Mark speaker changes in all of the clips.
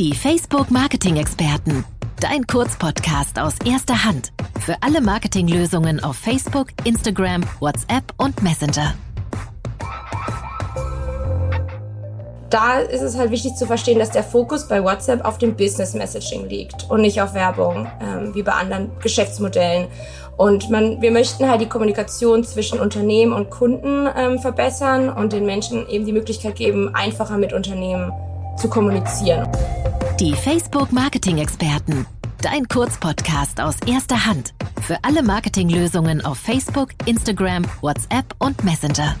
Speaker 1: Die Facebook Marketing Experten. Dein Kurzpodcast aus erster Hand. Für alle Marketinglösungen auf Facebook, Instagram, WhatsApp und Messenger.
Speaker 2: Da ist es halt wichtig zu verstehen, dass der Fokus bei WhatsApp auf dem Business Messaging liegt und nicht auf Werbung, ähm, wie bei anderen Geschäftsmodellen. Und man, wir möchten halt die Kommunikation zwischen Unternehmen und Kunden ähm, verbessern und den Menschen eben die Möglichkeit geben, einfacher mit Unternehmen zu kommunizieren.
Speaker 1: Die Facebook Marketing Experten. Dein Kurzpodcast aus erster Hand. Für alle Marketinglösungen auf Facebook, Instagram, WhatsApp und Messenger.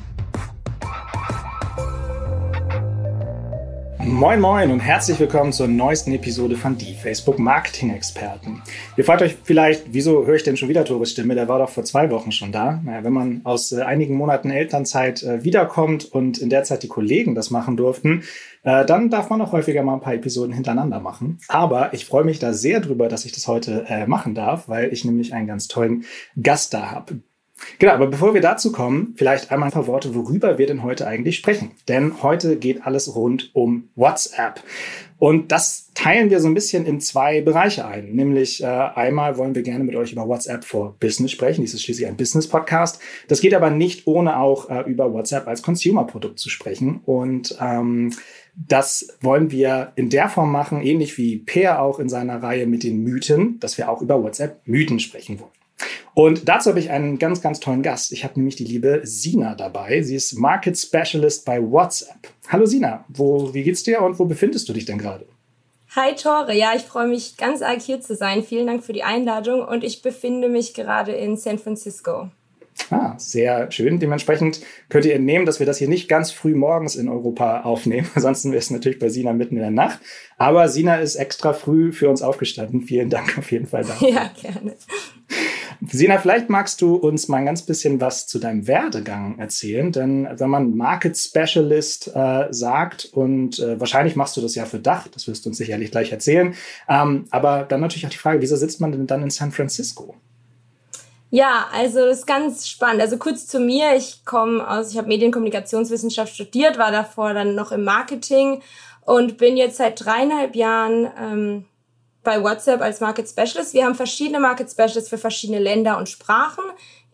Speaker 3: Moin Moin und herzlich willkommen zur neuesten Episode von Die Facebook Marketing Experten. Ihr fragt euch vielleicht, wieso höre ich denn schon wieder Tores Stimme? Der war doch vor zwei Wochen schon da. Naja, wenn man aus äh, einigen Monaten Elternzeit äh, wiederkommt und in der Zeit die Kollegen das machen durften, äh, dann darf man auch häufiger mal ein paar Episoden hintereinander machen. Aber ich freue mich da sehr drüber, dass ich das heute machen darf, weil ich nämlich einen ganz tollen Gast da habe. Genau, aber bevor wir dazu kommen, vielleicht einmal ein paar Worte, worüber wir denn heute eigentlich sprechen. Denn heute geht alles rund um WhatsApp. Und das teilen wir so ein bisschen in zwei Bereiche ein. Nämlich äh, einmal wollen wir gerne mit euch über WhatsApp for Business sprechen. Dies ist schließlich ein Business-Podcast. Das geht aber nicht ohne auch äh, über WhatsApp als Consumer-Produkt zu sprechen. Und ähm, das wollen wir in der Form machen, ähnlich wie Peer auch in seiner Reihe mit den Mythen, dass wir auch über WhatsApp Mythen sprechen wollen. Und dazu habe ich einen ganz, ganz tollen Gast. Ich habe nämlich die liebe Sina dabei. Sie ist Market Specialist bei WhatsApp. Hallo Sina, wo, wie geht's dir und wo befindest du dich denn gerade?
Speaker 2: Hi Tore, ja, ich freue mich ganz arg hier zu sein. Vielen Dank für die Einladung und ich befinde mich gerade in San Francisco.
Speaker 3: Ah, sehr schön. Dementsprechend könnt ihr entnehmen, dass wir das hier nicht ganz früh morgens in Europa aufnehmen. Ansonsten wäre es natürlich bei Sina mitten in der Nacht. Aber Sina ist extra früh für uns aufgestanden. Vielen Dank auf jeden Fall dafür.
Speaker 2: Ja, gerne.
Speaker 3: Sina, vielleicht magst du uns mal ein ganz bisschen was zu deinem Werdegang erzählen, denn wenn man Market Specialist äh, sagt und äh, wahrscheinlich machst du das ja für Dach, das wirst du uns sicherlich gleich erzählen, ähm, aber dann natürlich auch die Frage, wieso sitzt man denn dann in San Francisco?
Speaker 2: Ja, also das ist ganz spannend. Also kurz zu mir, ich komme aus, ich habe Medienkommunikationswissenschaft studiert, war davor dann noch im Marketing und bin jetzt seit dreieinhalb Jahren ähm, bei WhatsApp als Market Specialist. Wir haben verschiedene Market Specialists für verschiedene Länder und Sprachen.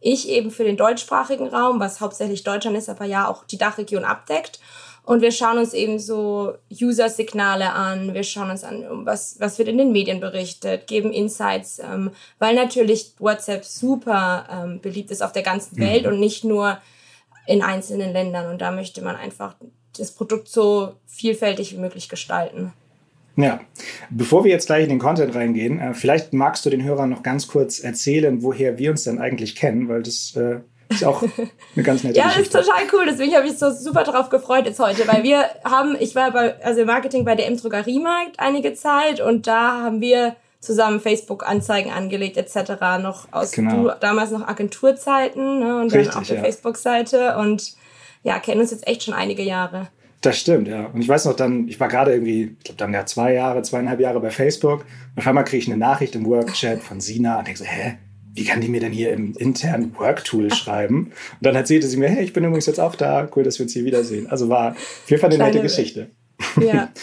Speaker 2: Ich eben für den deutschsprachigen Raum, was hauptsächlich Deutschland ist, aber ja auch die Dachregion abdeckt. Und wir schauen uns eben so User-Signale an, wir schauen uns an, was, was wird in den Medien berichtet, geben Insights, ähm, weil natürlich WhatsApp super ähm, beliebt ist auf der ganzen Welt mhm. und nicht nur in einzelnen Ländern. Und da möchte man einfach das Produkt so vielfältig wie möglich gestalten.
Speaker 3: Ja, bevor wir jetzt gleich in den Content reingehen, äh, vielleicht magst du den Hörern noch ganz kurz erzählen, woher wir uns denn eigentlich kennen, weil das äh, ist auch eine ganz nette
Speaker 2: ja,
Speaker 3: Geschichte.
Speaker 2: Ja, ist total cool. Deswegen habe ich so super drauf gefreut jetzt heute, weil wir haben, ich war bei, also im Marketing bei der M Drogeriemarkt einige Zeit und da haben wir zusammen Facebook-Anzeigen angelegt etc. noch aus genau. du, damals noch Agenturzeiten ne, und Richtig, dann auf der ja. Facebook-Seite und ja, kennen uns jetzt echt schon einige Jahre.
Speaker 3: Das stimmt, ja. Und ich weiß noch dann, ich war gerade irgendwie, ich glaube dann ja zwei Jahre, zweieinhalb Jahre bei Facebook. Und auf einmal kriege ich eine Nachricht im Workchat von Sina und denke so, hä? Wie kann die mir denn hier im internen Worktool schreiben? Und dann erzählte sie mir, hey, ich bin übrigens jetzt auch da. Cool, dass wir uns hier wiedersehen. Also war auf jeden Fall eine nette Geschichte. Ja.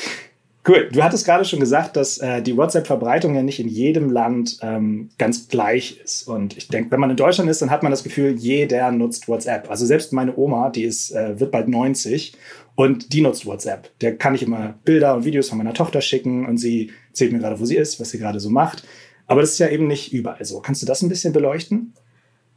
Speaker 3: Cool. Du hattest gerade schon gesagt, dass äh, die WhatsApp-Verbreitung ja nicht in jedem Land ähm, ganz gleich ist. Und ich denke, wenn man in Deutschland ist, dann hat man das Gefühl, jeder nutzt WhatsApp. Also selbst meine Oma, die ist, äh, wird bald 90 und die nutzt WhatsApp. Der kann ich immer Bilder und Videos von meiner Tochter schicken und sie erzählt mir gerade, wo sie ist, was sie gerade so macht. Aber das ist ja eben nicht überall so. Kannst du das ein bisschen beleuchten?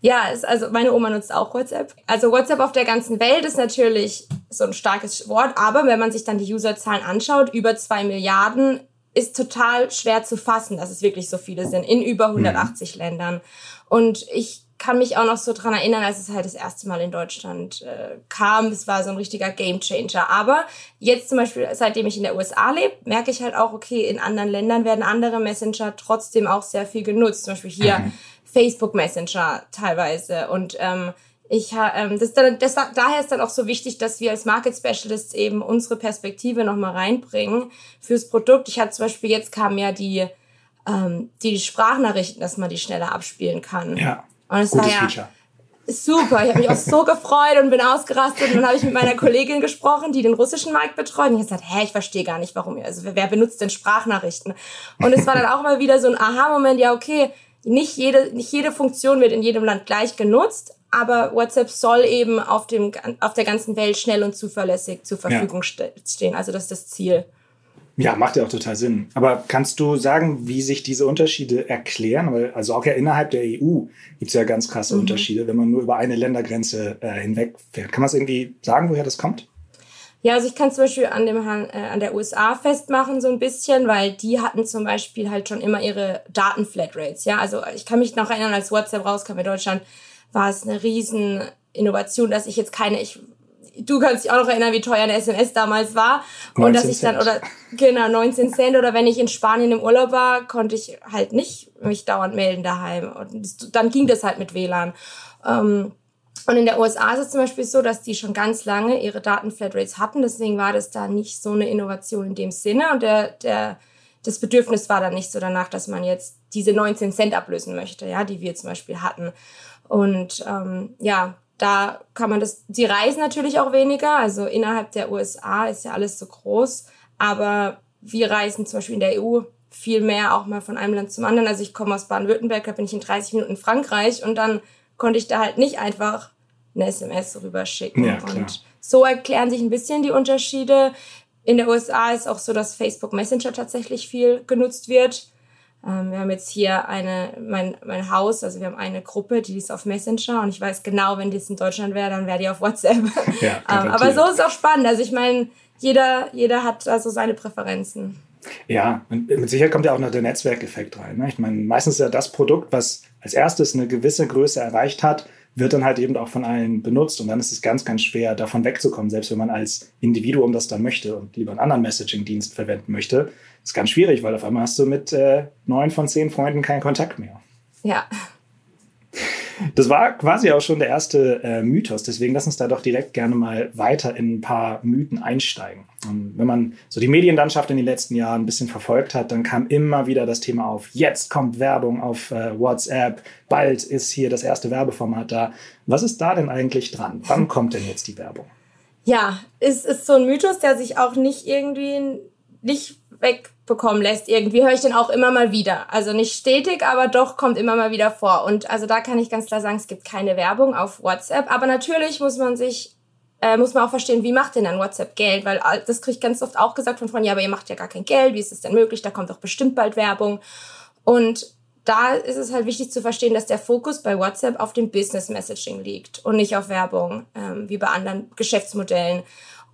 Speaker 2: Ja, ist, also meine Oma nutzt auch WhatsApp. Also WhatsApp auf der ganzen Welt ist natürlich so ein starkes Wort, aber wenn man sich dann die Userzahlen anschaut, über zwei Milliarden ist total schwer zu fassen, dass es wirklich so viele sind in über 180 mhm. Ländern. Und ich kann mich auch noch so dran erinnern, als es halt das erste Mal in Deutschland äh, kam. Es war so ein richtiger Gamechanger. Aber jetzt zum Beispiel, seitdem ich in der USA lebe, merke ich halt auch, okay, in anderen Ländern werden andere Messenger trotzdem auch sehr viel genutzt. Zum Beispiel hier mhm. Facebook Messenger teilweise. Und ähm, ich ähm, das, das, daher ist dann auch so wichtig, dass wir als Market Specialists eben unsere Perspektive nochmal reinbringen fürs Produkt. Ich hatte zum Beispiel jetzt kamen ja die ähm, die Sprachnachrichten, dass man die schneller abspielen kann.
Speaker 3: Ja. Und es Gutes war ja, Feature.
Speaker 2: Super, ich habe mich auch so gefreut und bin ausgerastet. Und dann habe ich mit meiner Kollegin gesprochen, die den russischen Markt betreut. Und ich habe gesagt, hä, ich verstehe gar nicht, warum. Also wer benutzt denn Sprachnachrichten? Und es war dann auch mal wieder so ein Aha-Moment, ja, okay, nicht jede, nicht jede Funktion wird in jedem Land gleich genutzt, aber WhatsApp soll eben auf, dem, auf der ganzen Welt schnell und zuverlässig zur Verfügung ja. stehen. Also das ist das Ziel.
Speaker 3: Ja, macht ja auch total Sinn. Aber kannst du sagen, wie sich diese Unterschiede erklären? Weil, also auch ja innerhalb der EU gibt es ja ganz krasse mhm. Unterschiede, wenn man nur über eine Ländergrenze äh, hinwegfährt. Kann man es irgendwie sagen, woher das kommt?
Speaker 2: Ja, also ich kann zum Beispiel an, dem, äh, an der USA festmachen so ein bisschen, weil die hatten zum Beispiel halt schon immer ihre Datenflatrates. Ja, also ich kann mich noch erinnern, als WhatsApp rauskam in Deutschland, war es eine riesen Innovation, dass ich jetzt keine, ich du kannst dich auch noch erinnern, wie teuer eine SMS damals war. Und dass ich dann, oder genau, 19 Cent. Oder wenn ich in Spanien im Urlaub war, konnte ich halt nicht mich dauernd melden daheim. Und dann ging das halt mit WLAN. Ähm, und in der USA ist es zum Beispiel so, dass die schon ganz lange ihre Datenflatrates hatten. Deswegen war das da nicht so eine Innovation in dem Sinne. Und der, der, das Bedürfnis war dann nicht so danach, dass man jetzt diese 19 Cent ablösen möchte, ja, die wir zum Beispiel hatten. Und ähm, ja, da kann man das, die reisen natürlich auch weniger. Also innerhalb der USA ist ja alles so groß. Aber wir reisen zum Beispiel in der EU viel mehr auch mal von einem Land zum anderen. Also ich komme aus Baden-Württemberg, da bin ich in 30 Minuten in Frankreich und dann konnte ich da halt nicht einfach eine SMS rüberschicken. Ja, und so erklären sich ein bisschen die Unterschiede. In der USA ist auch so, dass Facebook Messenger tatsächlich viel genutzt wird. Ähm, wir haben jetzt hier eine, mein, mein Haus, also wir haben eine Gruppe, die ist auf Messenger und ich weiß genau, wenn das in Deutschland wäre, dann wäre die auf WhatsApp. Ja, ähm, aber so ist es auch spannend. Also ich meine, jeder, jeder hat also seine Präferenzen.
Speaker 3: Ja, und mit Sicherheit kommt ja auch noch der Netzwerkeffekt rein. Ne? Ich meine, meistens ist ja das Produkt, was als erstes eine gewisse Größe erreicht hat, wird dann halt eben auch von allen benutzt und dann ist es ganz, ganz schwer, davon wegzukommen, selbst wenn man als Individuum das dann möchte und lieber einen anderen Messaging-Dienst verwenden möchte. ist ganz schwierig, weil auf einmal hast du mit äh, neun von zehn Freunden keinen Kontakt mehr.
Speaker 2: Ja.
Speaker 3: Das war quasi auch schon der erste äh, Mythos. Deswegen lass uns da doch direkt gerne mal weiter in ein paar Mythen einsteigen. Und wenn man so die Medienlandschaft in den letzten Jahren ein bisschen verfolgt hat, dann kam immer wieder das Thema auf, jetzt kommt Werbung auf äh, WhatsApp, bald ist hier das erste Werbeformat da. Was ist da denn eigentlich dran? Wann kommt denn jetzt die Werbung?
Speaker 2: Ja, es ist so ein Mythos, der sich auch nicht irgendwie nicht wegbekommen lässt. Irgendwie höre ich den auch immer mal wieder. Also nicht stetig, aber doch kommt immer mal wieder vor. Und also da kann ich ganz klar sagen, es gibt keine Werbung auf WhatsApp. Aber natürlich muss man sich äh, muss man auch verstehen, wie macht denn dann WhatsApp Geld? Weil das kriege ich ganz oft auch gesagt von Freunden, ja, aber ihr macht ja gar kein Geld, wie ist es denn möglich? Da kommt doch bestimmt bald Werbung. Und da ist es halt wichtig zu verstehen, dass der Fokus bei WhatsApp auf dem Business Messaging liegt und nicht auf Werbung, ähm, wie bei anderen Geschäftsmodellen.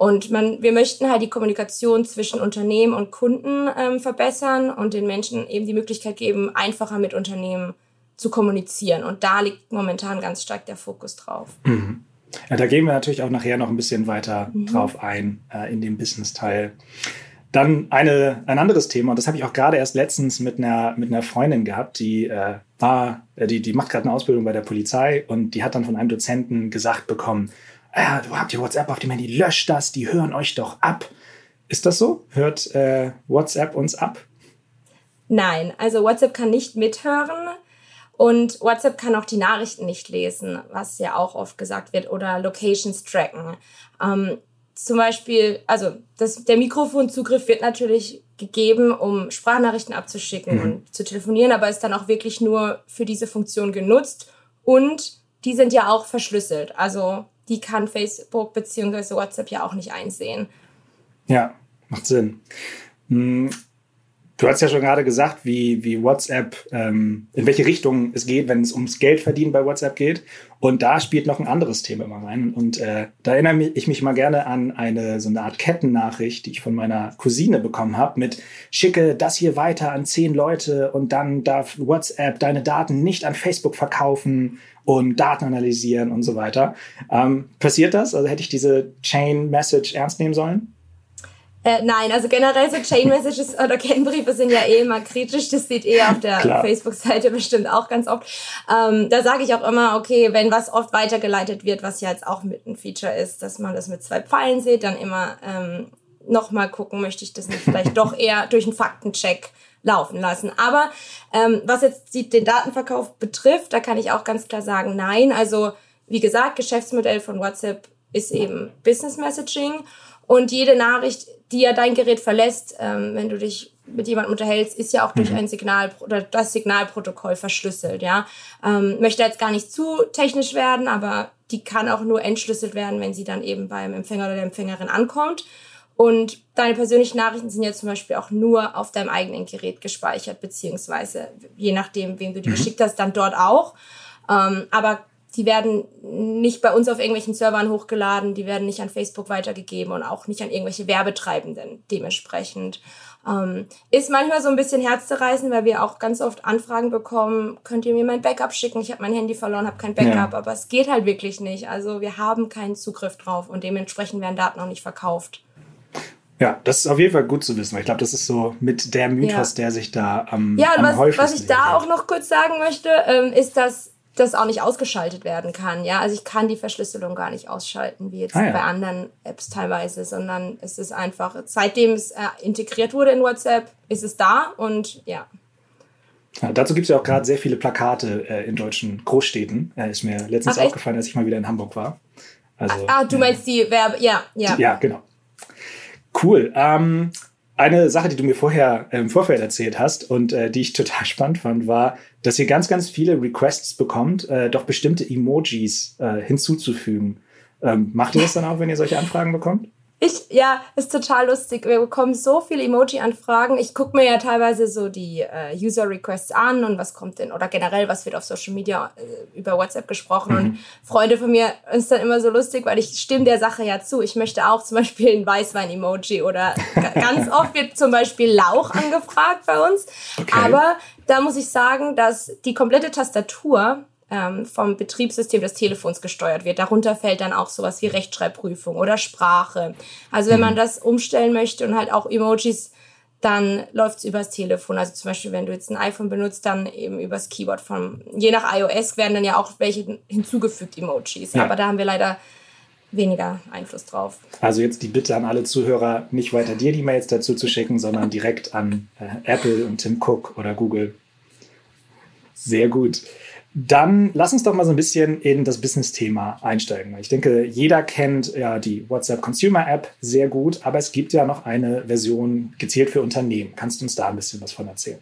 Speaker 2: Und man, wir möchten halt die Kommunikation zwischen Unternehmen und Kunden ähm, verbessern und den Menschen eben die Möglichkeit geben, einfacher mit Unternehmen zu kommunizieren. Und da liegt momentan ganz stark der Fokus drauf.
Speaker 3: Mhm. Ja, da gehen wir natürlich auch nachher noch ein bisschen weiter mhm. drauf ein äh, in dem Business-Teil. Dann eine, ein anderes Thema, und das habe ich auch gerade erst letztens mit einer, mit einer Freundin gehabt, die äh, war, äh, die, die macht gerade eine Ausbildung bei der Polizei und die hat dann von einem Dozenten gesagt bekommen, ah, du habt ja WhatsApp auf dem Handy, löscht das, die hören euch doch ab. Ist das so? Hört äh, WhatsApp uns ab?
Speaker 2: Nein, also WhatsApp kann nicht mithören und WhatsApp kann auch die Nachrichten nicht lesen, was ja auch oft gesagt wird, oder Locations tracken. Ähm, zum Beispiel, also das, der Mikrofonzugriff wird natürlich gegeben, um Sprachnachrichten abzuschicken mhm. und zu telefonieren, aber ist dann auch wirklich nur für diese Funktion genutzt und die sind ja auch verschlüsselt. Also die kann Facebook bzw. WhatsApp ja auch nicht einsehen.
Speaker 3: Ja, macht Sinn. Du hast ja schon gerade gesagt, wie, wie WhatsApp, ähm, in welche Richtung es geht, wenn es ums Geldverdienen bei WhatsApp geht. Und da spielt noch ein anderes Thema immer rein. Und äh, da erinnere ich mich mal gerne an eine so eine Art Kettennachricht, die ich von meiner Cousine bekommen habe, mit schicke das hier weiter an zehn Leute und dann darf WhatsApp deine Daten nicht an Facebook verkaufen und Daten analysieren und so weiter. Ähm, passiert das? Also hätte ich diese Chain Message ernst nehmen sollen?
Speaker 2: Äh, nein, also generell so Chain Messages oder Kennbriefe sind ja eh immer kritisch. Das sieht eh auf der Facebook-Seite bestimmt auch ganz oft. Ähm, da sage ich auch immer, okay, wenn was oft weitergeleitet wird, was ja jetzt auch mit ein Feature ist, dass man das mit zwei Pfeilen sieht, dann immer ähm, nochmal gucken, möchte ich das nicht vielleicht doch eher durch einen Faktencheck laufen lassen. Aber ähm, was jetzt die, den Datenverkauf betrifft, da kann ich auch ganz klar sagen, nein. Also wie gesagt, Geschäftsmodell von WhatsApp ist eben Business Messaging und jede Nachricht, die ja dein Gerät verlässt, ähm, wenn du dich mit jemandem unterhältst, ist ja auch durch mhm. ein Signal oder das Signalprotokoll verschlüsselt. Ja, ähm, möchte jetzt gar nicht zu technisch werden, aber die kann auch nur entschlüsselt werden, wenn sie dann eben beim Empfänger oder der Empfängerin ankommt. Und deine persönlichen Nachrichten sind ja zum Beispiel auch nur auf deinem eigenen Gerät gespeichert, beziehungsweise je nachdem, wem du die mhm. geschickt hast, dann dort auch. Ähm, aber die werden nicht bei uns auf irgendwelchen Servern hochgeladen, die werden nicht an Facebook weitergegeben und auch nicht an irgendwelche Werbetreibenden dementsprechend. Ähm, ist manchmal so ein bisschen herzzerreißend, weil wir auch ganz oft Anfragen bekommen, könnt ihr mir mein Backup schicken? Ich habe mein Handy verloren, habe kein Backup, ja. aber es geht halt wirklich nicht. Also wir haben keinen Zugriff drauf und dementsprechend werden Daten auch nicht verkauft.
Speaker 3: Ja, das ist auf jeden Fall gut zu wissen, weil ich glaube, das ist so mit der Mythos, ja. der sich da am,
Speaker 2: ja,
Speaker 3: am
Speaker 2: was, häufigsten was ich da auch noch kurz sagen möchte, ähm, ist, dass das auch nicht ausgeschaltet werden kann. Ja, also ich kann die Verschlüsselung gar nicht ausschalten, wie jetzt ah, ja. bei anderen Apps teilweise, sondern es ist einfach, seitdem es äh, integriert wurde in WhatsApp, ist es da und ja.
Speaker 3: ja dazu gibt es ja auch gerade sehr viele Plakate äh, in deutschen Großstädten. Äh, ist mir letztens Ach, aufgefallen, als ich mal wieder in Hamburg war.
Speaker 2: Also, ah, du meinst die Werbe, ja, ja.
Speaker 3: Ja, genau. Cool. Ähm, eine Sache, die du mir vorher im Vorfeld erzählt hast und äh, die ich total spannend fand, war, dass ihr ganz, ganz viele Requests bekommt, äh, doch bestimmte Emojis äh, hinzuzufügen. Ähm, macht ihr das dann auch, wenn ihr solche Anfragen bekommt?
Speaker 2: Ich, ja, ist total lustig. Wir bekommen so viele Emoji-Anfragen. Ich gucke mir ja teilweise so die äh, User-Requests an und was kommt denn, oder generell, was wird auf Social Media äh, über WhatsApp gesprochen. Mhm. Und Freunde von mir ist dann immer so lustig, weil ich stimme der Sache ja zu. Ich möchte auch zum Beispiel ein Weißwein-Emoji oder ganz oft wird zum Beispiel Lauch angefragt bei uns. Okay. Aber da muss ich sagen, dass die komplette Tastatur ähm, vom Betriebssystem des Telefons gesteuert wird. Darunter fällt dann auch sowas wie Rechtschreibprüfung oder Sprache. Also wenn man mhm. das umstellen möchte und halt auch Emojis, dann läuft es übers Telefon. Also zum Beispiel, wenn du jetzt ein iPhone benutzt, dann eben übers Keyboard von, je nach iOS werden dann ja auch welche hinzugefügt, Emojis. Ja. Aber da haben wir leider weniger Einfluss drauf.
Speaker 3: Also jetzt die Bitte an alle Zuhörer, nicht weiter dir die Mails dazu zu schicken, sondern direkt an äh, Apple und Tim Cook oder Google. Sehr gut. Dann lass uns doch mal so ein bisschen in das Business-Thema einsteigen. Ich denke, jeder kennt ja die WhatsApp Consumer App sehr gut, aber es gibt ja noch eine Version gezielt für Unternehmen. Kannst du uns da ein bisschen was von erzählen?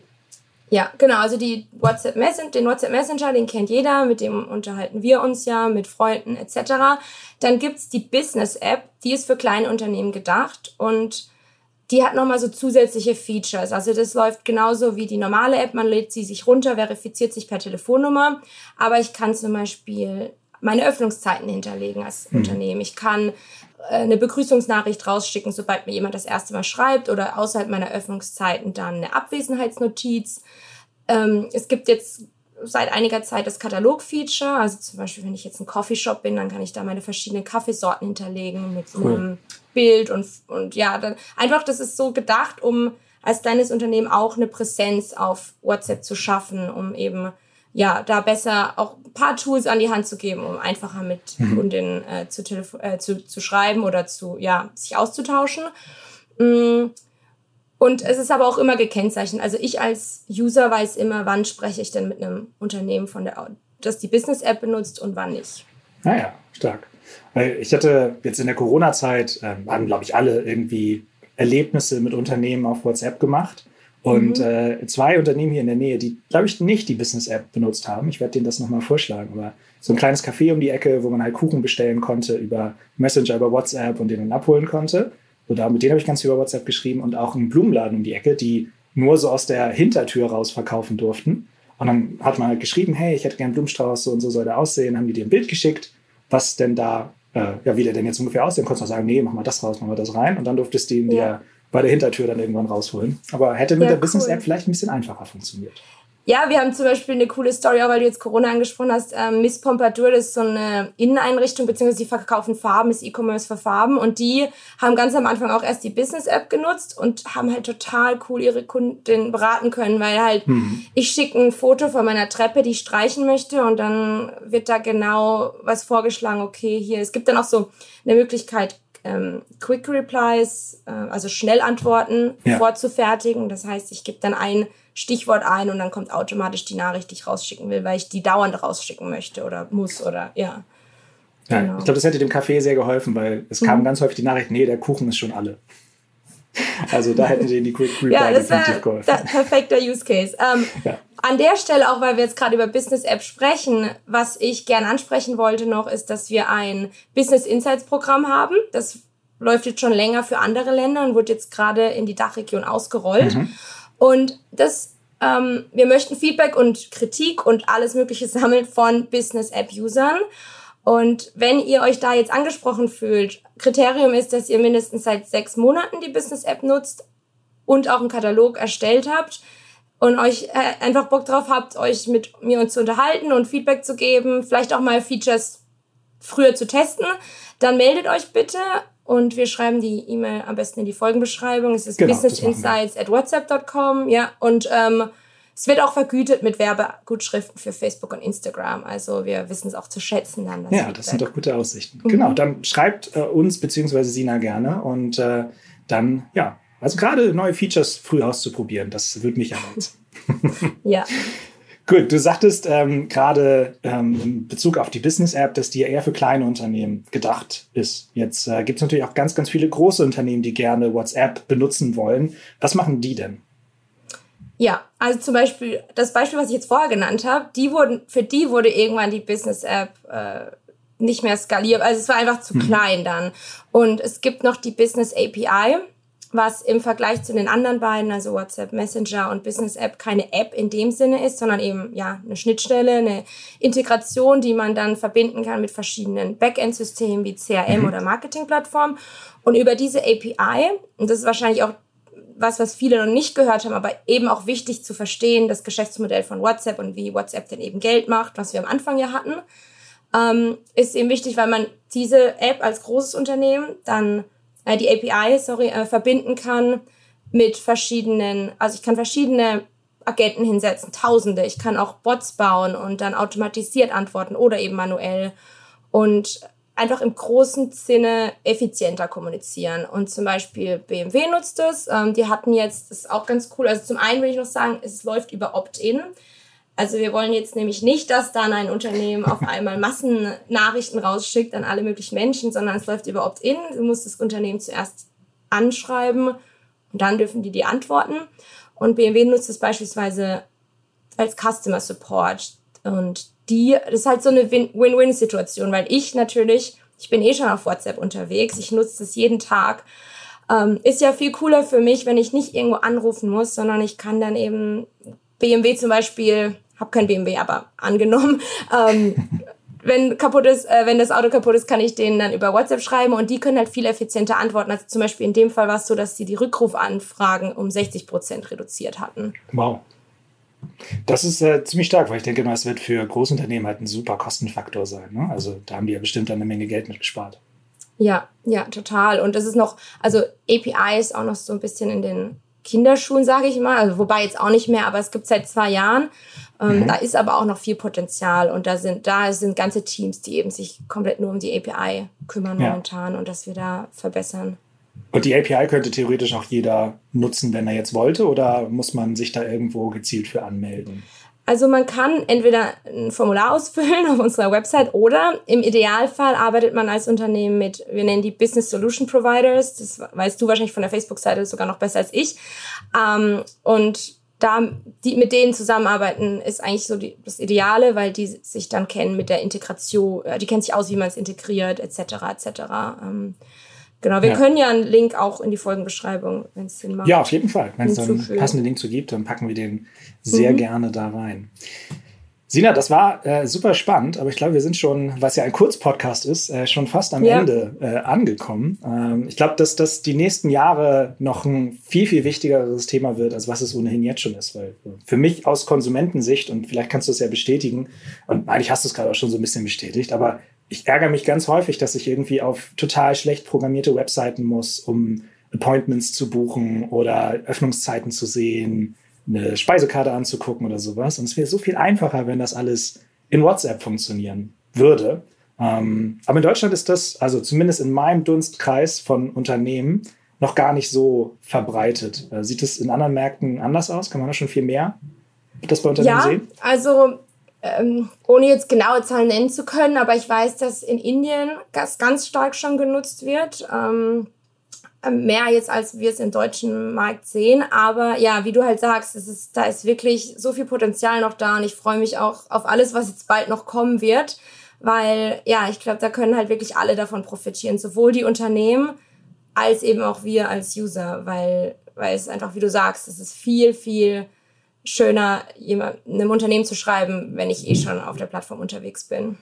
Speaker 2: Ja, genau. Also die WhatsApp Messenger, den WhatsApp Messenger, den kennt jeder, mit dem unterhalten wir uns ja, mit Freunden etc. Dann gibt's die Business App, die ist für kleine Unternehmen gedacht und die hat nochmal so zusätzliche Features. Also das läuft genauso wie die normale App. Man lädt sie sich runter, verifiziert sich per Telefonnummer. Aber ich kann zum Beispiel meine Öffnungszeiten hinterlegen als mhm. Unternehmen. Ich kann äh, eine Begrüßungsnachricht rausschicken, sobald mir jemand das erste Mal schreibt oder außerhalb meiner Öffnungszeiten dann eine Abwesenheitsnotiz. Ähm, es gibt jetzt seit einiger Zeit das Katalog-Feature. Also zum Beispiel, wenn ich jetzt ein Coffeeshop bin, dann kann ich da meine verschiedenen Kaffeesorten hinterlegen mit cool. einem Bild und, und ja, dann einfach, das ist so gedacht, um als kleines Unternehmen auch eine Präsenz auf WhatsApp zu schaffen, um eben ja, da besser auch ein paar Tools an die Hand zu geben, um einfacher mit mhm. Kundinnen äh, zu, äh, zu, zu schreiben oder zu, ja, sich auszutauschen. Mm. Und es ist aber auch immer gekennzeichnet. Also ich als User weiß immer, wann spreche ich denn mit einem Unternehmen von der, das die Business-App benutzt und wann nicht.
Speaker 3: Naja, ah stark. Ich hatte jetzt in der Corona-Zeit, äh, haben glaube ich alle irgendwie Erlebnisse mit Unternehmen auf WhatsApp gemacht. Und mhm. äh, zwei Unternehmen hier in der Nähe, die, glaube ich, nicht die Business-App benutzt haben. Ich werde denen das nochmal vorschlagen. Aber so ein kleines Café um die Ecke, wo man halt Kuchen bestellen konnte über Messenger, über WhatsApp und den dann abholen konnte. So, da, mit denen habe ich ganz viel über WhatsApp geschrieben und auch einen Blumenladen um die Ecke, die nur so aus der Hintertür raus verkaufen durften. Und dann hat man halt geschrieben, hey, ich hätte gern einen Blumenstrauß, so und so soll der aussehen. Haben die dir ein Bild geschickt, was denn da, äh, ja, wie der denn jetzt ungefähr aussehen. Konntest du sagen, nee, mach mal das raus, mach mal das rein. Und dann durftest du ihn ja. dir bei der Hintertür dann irgendwann rausholen. Aber hätte mit ja, der cool. Business-App vielleicht ein bisschen einfacher funktioniert.
Speaker 2: Ja, wir haben zum Beispiel eine coole Story, auch weil du jetzt Corona angesprochen hast. Ähm, Miss Pompadour, das ist so eine Inneneinrichtung, beziehungsweise die verkaufen Farben, ist E-Commerce für Farben. Und die haben ganz am Anfang auch erst die Business-App genutzt und haben halt total cool ihre Kunden beraten können, weil halt mhm. ich schicke ein Foto von meiner Treppe, die ich streichen möchte und dann wird da genau was vorgeschlagen, okay, hier. Es gibt dann auch so eine Möglichkeit, ähm, Quick Replies, äh, also Schnellantworten ja. vorzufertigen. Das heißt, ich gebe dann ein Stichwort ein und dann kommt automatisch die Nachricht, die ich rausschicken will, weil ich die dauernd rausschicken möchte oder muss oder ja.
Speaker 3: Ja, genau. Ich glaube, das hätte dem Café sehr geholfen, weil es kam mhm. ganz häufig die Nachricht, nee, der Kuchen ist schon alle. Also da hätten sie die Quick Reply ja, das definitiv geholfen.
Speaker 2: Perfekter Use Case. Ähm, ja. An der Stelle, auch weil wir jetzt gerade über Business App sprechen, was ich gerne ansprechen wollte noch, ist, dass wir ein Business Insights Programm haben. Das läuft jetzt schon länger für andere Länder und wird jetzt gerade in die Dachregion ausgerollt. Mhm. Und das, ähm, wir möchten Feedback und Kritik und alles Mögliche sammeln von Business App Usern. Und wenn ihr euch da jetzt angesprochen fühlt, Kriterium ist, dass ihr mindestens seit sechs Monaten die Business App nutzt und auch einen Katalog erstellt habt und euch äh, einfach Bock drauf habt, euch mit mir uns zu unterhalten und Feedback zu geben, vielleicht auch mal Features früher zu testen, dann meldet euch bitte und wir schreiben die E-Mail am besten in die Folgenbeschreibung. Es ist genau, businessinsights at whatsapp.com, ja, und ähm, es wird auch vergütet mit Werbegutschriften für Facebook und Instagram. Also wir wissen es auch zu schätzen dann.
Speaker 3: Das ja, Feedback. das sind doch gute Aussichten. Mhm. Genau, dann schreibt äh, uns bzw. Sina gerne und äh, dann, ja, also gerade neue Features früh auszuprobieren, das würde mich erreizen.
Speaker 2: ja.
Speaker 3: Gut, du sagtest ähm, gerade ähm, in Bezug auf die Business-App, dass die eher für kleine Unternehmen gedacht ist. Jetzt äh, gibt es natürlich auch ganz, ganz viele große Unternehmen, die gerne WhatsApp benutzen wollen. Was machen die denn?
Speaker 2: Ja, also zum Beispiel das Beispiel, was ich jetzt vorher genannt habe, die wurden, für die wurde irgendwann die Business-App äh, nicht mehr skaliert. Also es war einfach zu mhm. klein dann. Und es gibt noch die Business API, was im Vergleich zu den anderen beiden, also WhatsApp Messenger und Business App, keine App in dem Sinne ist, sondern eben ja eine Schnittstelle, eine Integration, die man dann verbinden kann mit verschiedenen Backend-Systemen wie CRM mhm. oder Marketing-Plattformen. Und über diese API, und das ist wahrscheinlich auch was, was viele noch nicht gehört haben, aber eben auch wichtig zu verstehen, das Geschäftsmodell von WhatsApp und wie WhatsApp denn eben Geld macht, was wir am Anfang ja hatten, ähm, ist eben wichtig, weil man diese App als großes Unternehmen dann äh, die API, sorry, äh, verbinden kann mit verschiedenen, also ich kann verschiedene Agenten hinsetzen, Tausende. Ich kann auch Bots bauen und dann automatisiert antworten oder eben manuell. Und einfach im großen Sinne effizienter kommunizieren. Und zum Beispiel BMW nutzt das. Ähm, die hatten jetzt, das ist auch ganz cool. Also zum einen will ich noch sagen, es läuft über Opt-in. Also wir wollen jetzt nämlich nicht, dass dann ein Unternehmen auf einmal Massennachrichten rausschickt an alle möglichen Menschen, sondern es läuft über Opt-in. Du musst das Unternehmen zuerst anschreiben und dann dürfen die die antworten. Und BMW nutzt es beispielsweise als Customer Support. Und die, das ist halt so eine Win-Win-Situation, weil ich natürlich, ich bin eh schon auf WhatsApp unterwegs, ich nutze das jeden Tag. Ähm, ist ja viel cooler für mich, wenn ich nicht irgendwo anrufen muss, sondern ich kann dann eben BMW zum Beispiel, habe kein BMW, aber angenommen, ähm, wenn kaputt ist, äh, wenn das Auto kaputt ist, kann ich denen dann über WhatsApp schreiben und die können halt viel effizienter antworten. Also zum Beispiel in dem Fall war es so, dass sie die Rückrufanfragen um 60 Prozent reduziert hatten.
Speaker 3: Wow. Das ist äh, ziemlich stark, weil ich denke, das wird für Großunternehmen halt ein super Kostenfaktor sein. Ne? Also da haben die ja bestimmt eine Menge Geld mitgespart.
Speaker 2: Ja, ja, total. Und das ist noch, also API ist auch noch so ein bisschen in den Kinderschuhen, sage ich mal. Also wobei jetzt auch nicht mehr, aber es gibt seit zwei Jahren. Ähm, mhm. Da ist aber auch noch viel Potenzial und da sind, da sind ganze Teams, die eben sich komplett nur um die API kümmern ja. momentan und dass wir da verbessern.
Speaker 3: Und die API könnte theoretisch auch jeder nutzen, wenn er jetzt wollte, oder muss man sich da irgendwo gezielt für anmelden?
Speaker 2: Also man kann entweder ein Formular ausfüllen auf unserer Website oder im Idealfall arbeitet man als Unternehmen mit, wir nennen die Business Solution Providers, das weißt du wahrscheinlich von der Facebook-Seite sogar noch besser als ich. Ähm, und da die mit denen zusammenarbeiten ist eigentlich so die, das Ideale, weil die sich dann kennen mit der Integration, äh, die kennen sich aus, wie man es integriert, etc. etc. Genau, wir ja. können ja einen Link auch in die Folgenbeschreibung, wenn es Sinn macht.
Speaker 3: Ja, auf jeden Fall. Wenn es einen passenden Link zu gibt, dann packen wir den sehr mhm. gerne da rein. Sina, das war äh, super spannend, aber ich glaube, wir sind schon, was ja ein Kurzpodcast ist, äh, schon fast am ja. Ende äh, angekommen. Ähm, ich glaube, dass das die nächsten Jahre noch ein viel, viel wichtigeres Thema wird, als was es ohnehin jetzt schon ist. Weil für mich aus Konsumentensicht, und vielleicht kannst du es ja bestätigen, und eigentlich hast du es gerade auch schon so ein bisschen bestätigt, aber ich ärgere mich ganz häufig, dass ich irgendwie auf total schlecht programmierte Webseiten muss, um Appointments zu buchen oder Öffnungszeiten zu sehen, eine Speisekarte anzugucken oder sowas. Und es wäre so viel einfacher, wenn das alles in WhatsApp funktionieren würde. Ähm, aber in Deutschland ist das, also zumindest in meinem Dunstkreis von Unternehmen, noch gar nicht so verbreitet. Äh, sieht es in anderen Märkten anders aus? Kann man da schon viel mehr das bei Unternehmen
Speaker 2: ja,
Speaker 3: sehen?
Speaker 2: Also ähm, ohne jetzt genaue Zahlen nennen zu können, aber ich weiß, dass in Indien das ganz stark schon genutzt wird. Ähm, mehr jetzt, als wir es im deutschen Markt sehen. Aber ja, wie du halt sagst, es ist, da ist wirklich so viel Potenzial noch da und ich freue mich auch auf alles, was jetzt bald noch kommen wird. Weil, ja, ich glaube, da können halt wirklich alle davon profitieren. Sowohl die Unternehmen als eben auch wir als User. Weil, weil es einfach, wie du sagst, es ist viel, viel schöner, einem Unternehmen zu schreiben, wenn ich eh schon auf der Plattform unterwegs bin.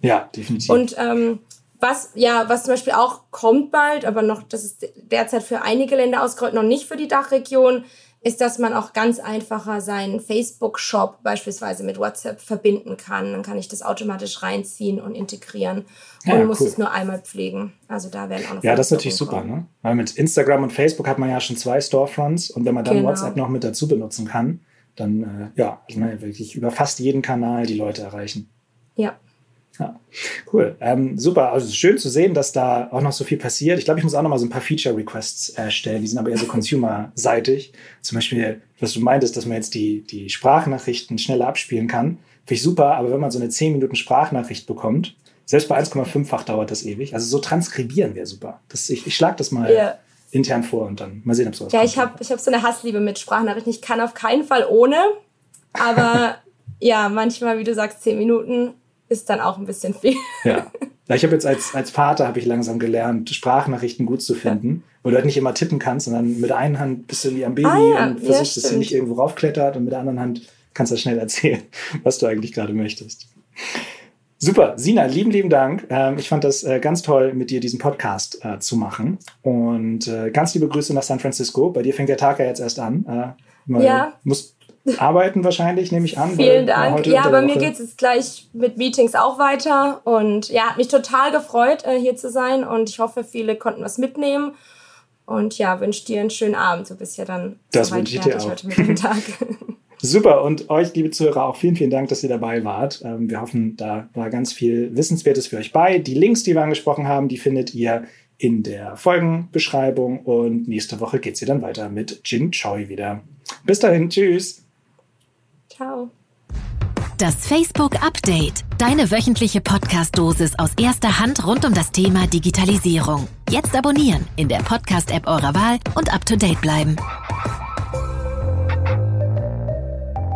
Speaker 3: Ja, definitiv.
Speaker 2: Und ähm, was, ja, was zum Beispiel auch kommt bald, aber noch, das ist derzeit für einige Länder ausgerollt, noch nicht für die Dachregion, ist, dass man auch ganz einfacher seinen Facebook-Shop beispielsweise mit WhatsApp verbinden kann. Dann kann ich das automatisch reinziehen und integrieren und ja, muss cool. es nur einmal pflegen. Also da werden auch noch
Speaker 3: Ja, das ist natürlich super, ne? Weil mit Instagram und Facebook hat man ja schon zwei Storefronts und wenn man dann genau. WhatsApp noch mit dazu benutzen kann, dann äh, ja, kann man ja wirklich über fast jeden Kanal die Leute erreichen.
Speaker 2: Ja.
Speaker 3: Ja, cool. Ähm, super. Also schön zu sehen, dass da auch noch so viel passiert. Ich glaube, ich muss auch noch mal so ein paar Feature-Requests erstellen. Die sind aber eher so consumer-seitig. Zum Beispiel, was du meintest, dass man jetzt die, die Sprachnachrichten schneller abspielen kann. Finde ich super. Aber wenn man so eine 10 Minuten Sprachnachricht bekommt, selbst bei 1,5-fach dauert das ewig. Also so transkribieren wäre super. Das, ich ich schlage das mal yeah. Intern vor und dann mal sehen, ob sowas
Speaker 2: Ja, ich habe ich hab so eine Hassliebe mit Sprachnachrichten. Ich kann auf keinen Fall ohne. Aber ja, manchmal, wie du sagst, 10 Minuten ist dann auch ein bisschen viel.
Speaker 3: Ja. Ich habe jetzt als, als Vater habe ich langsam gelernt, Sprachnachrichten gut zu finden, ja. wo du halt nicht immer tippen kannst, sondern mit der einen Hand bist du wie am Baby ah, ja. und versuchst, ja, dass sie nicht irgendwo raufklettert und mit der anderen Hand kannst du schnell erzählen, was du eigentlich gerade möchtest. Super, Sina, lieben, lieben Dank. Ähm, ich fand das äh, ganz toll, mit dir diesen Podcast äh, zu machen. Und äh, ganz liebe Grüße nach San Francisco. Bei dir fängt der Tag ja jetzt erst an. ja. Muss arbeiten wahrscheinlich, nehme ich an.
Speaker 2: Vielen Dank. Ja, bei mir geht es jetzt gleich mit Meetings auch weiter. Und ja, hat mich total gefreut, hier zu sein. Und ich hoffe, viele konnten was mitnehmen. Und ja, wünsche dir einen schönen Abend. Du bist ja dann
Speaker 3: das wünsche ich dir auch. heute mit dem Tag. Super. Und euch, liebe Zuhörer, auch vielen, vielen Dank, dass ihr dabei wart. Ähm, wir hoffen, da war ganz viel Wissenswertes für euch bei. Die Links, die wir angesprochen haben, die findet ihr in der Folgenbeschreibung. Und nächste Woche geht es hier dann weiter mit Jin Choi wieder. Bis dahin. Tschüss.
Speaker 2: Ciao.
Speaker 1: Das Facebook Update. Deine wöchentliche Podcast-Dosis aus erster Hand rund um das Thema Digitalisierung. Jetzt abonnieren in der Podcast-App eurer Wahl und up to date bleiben.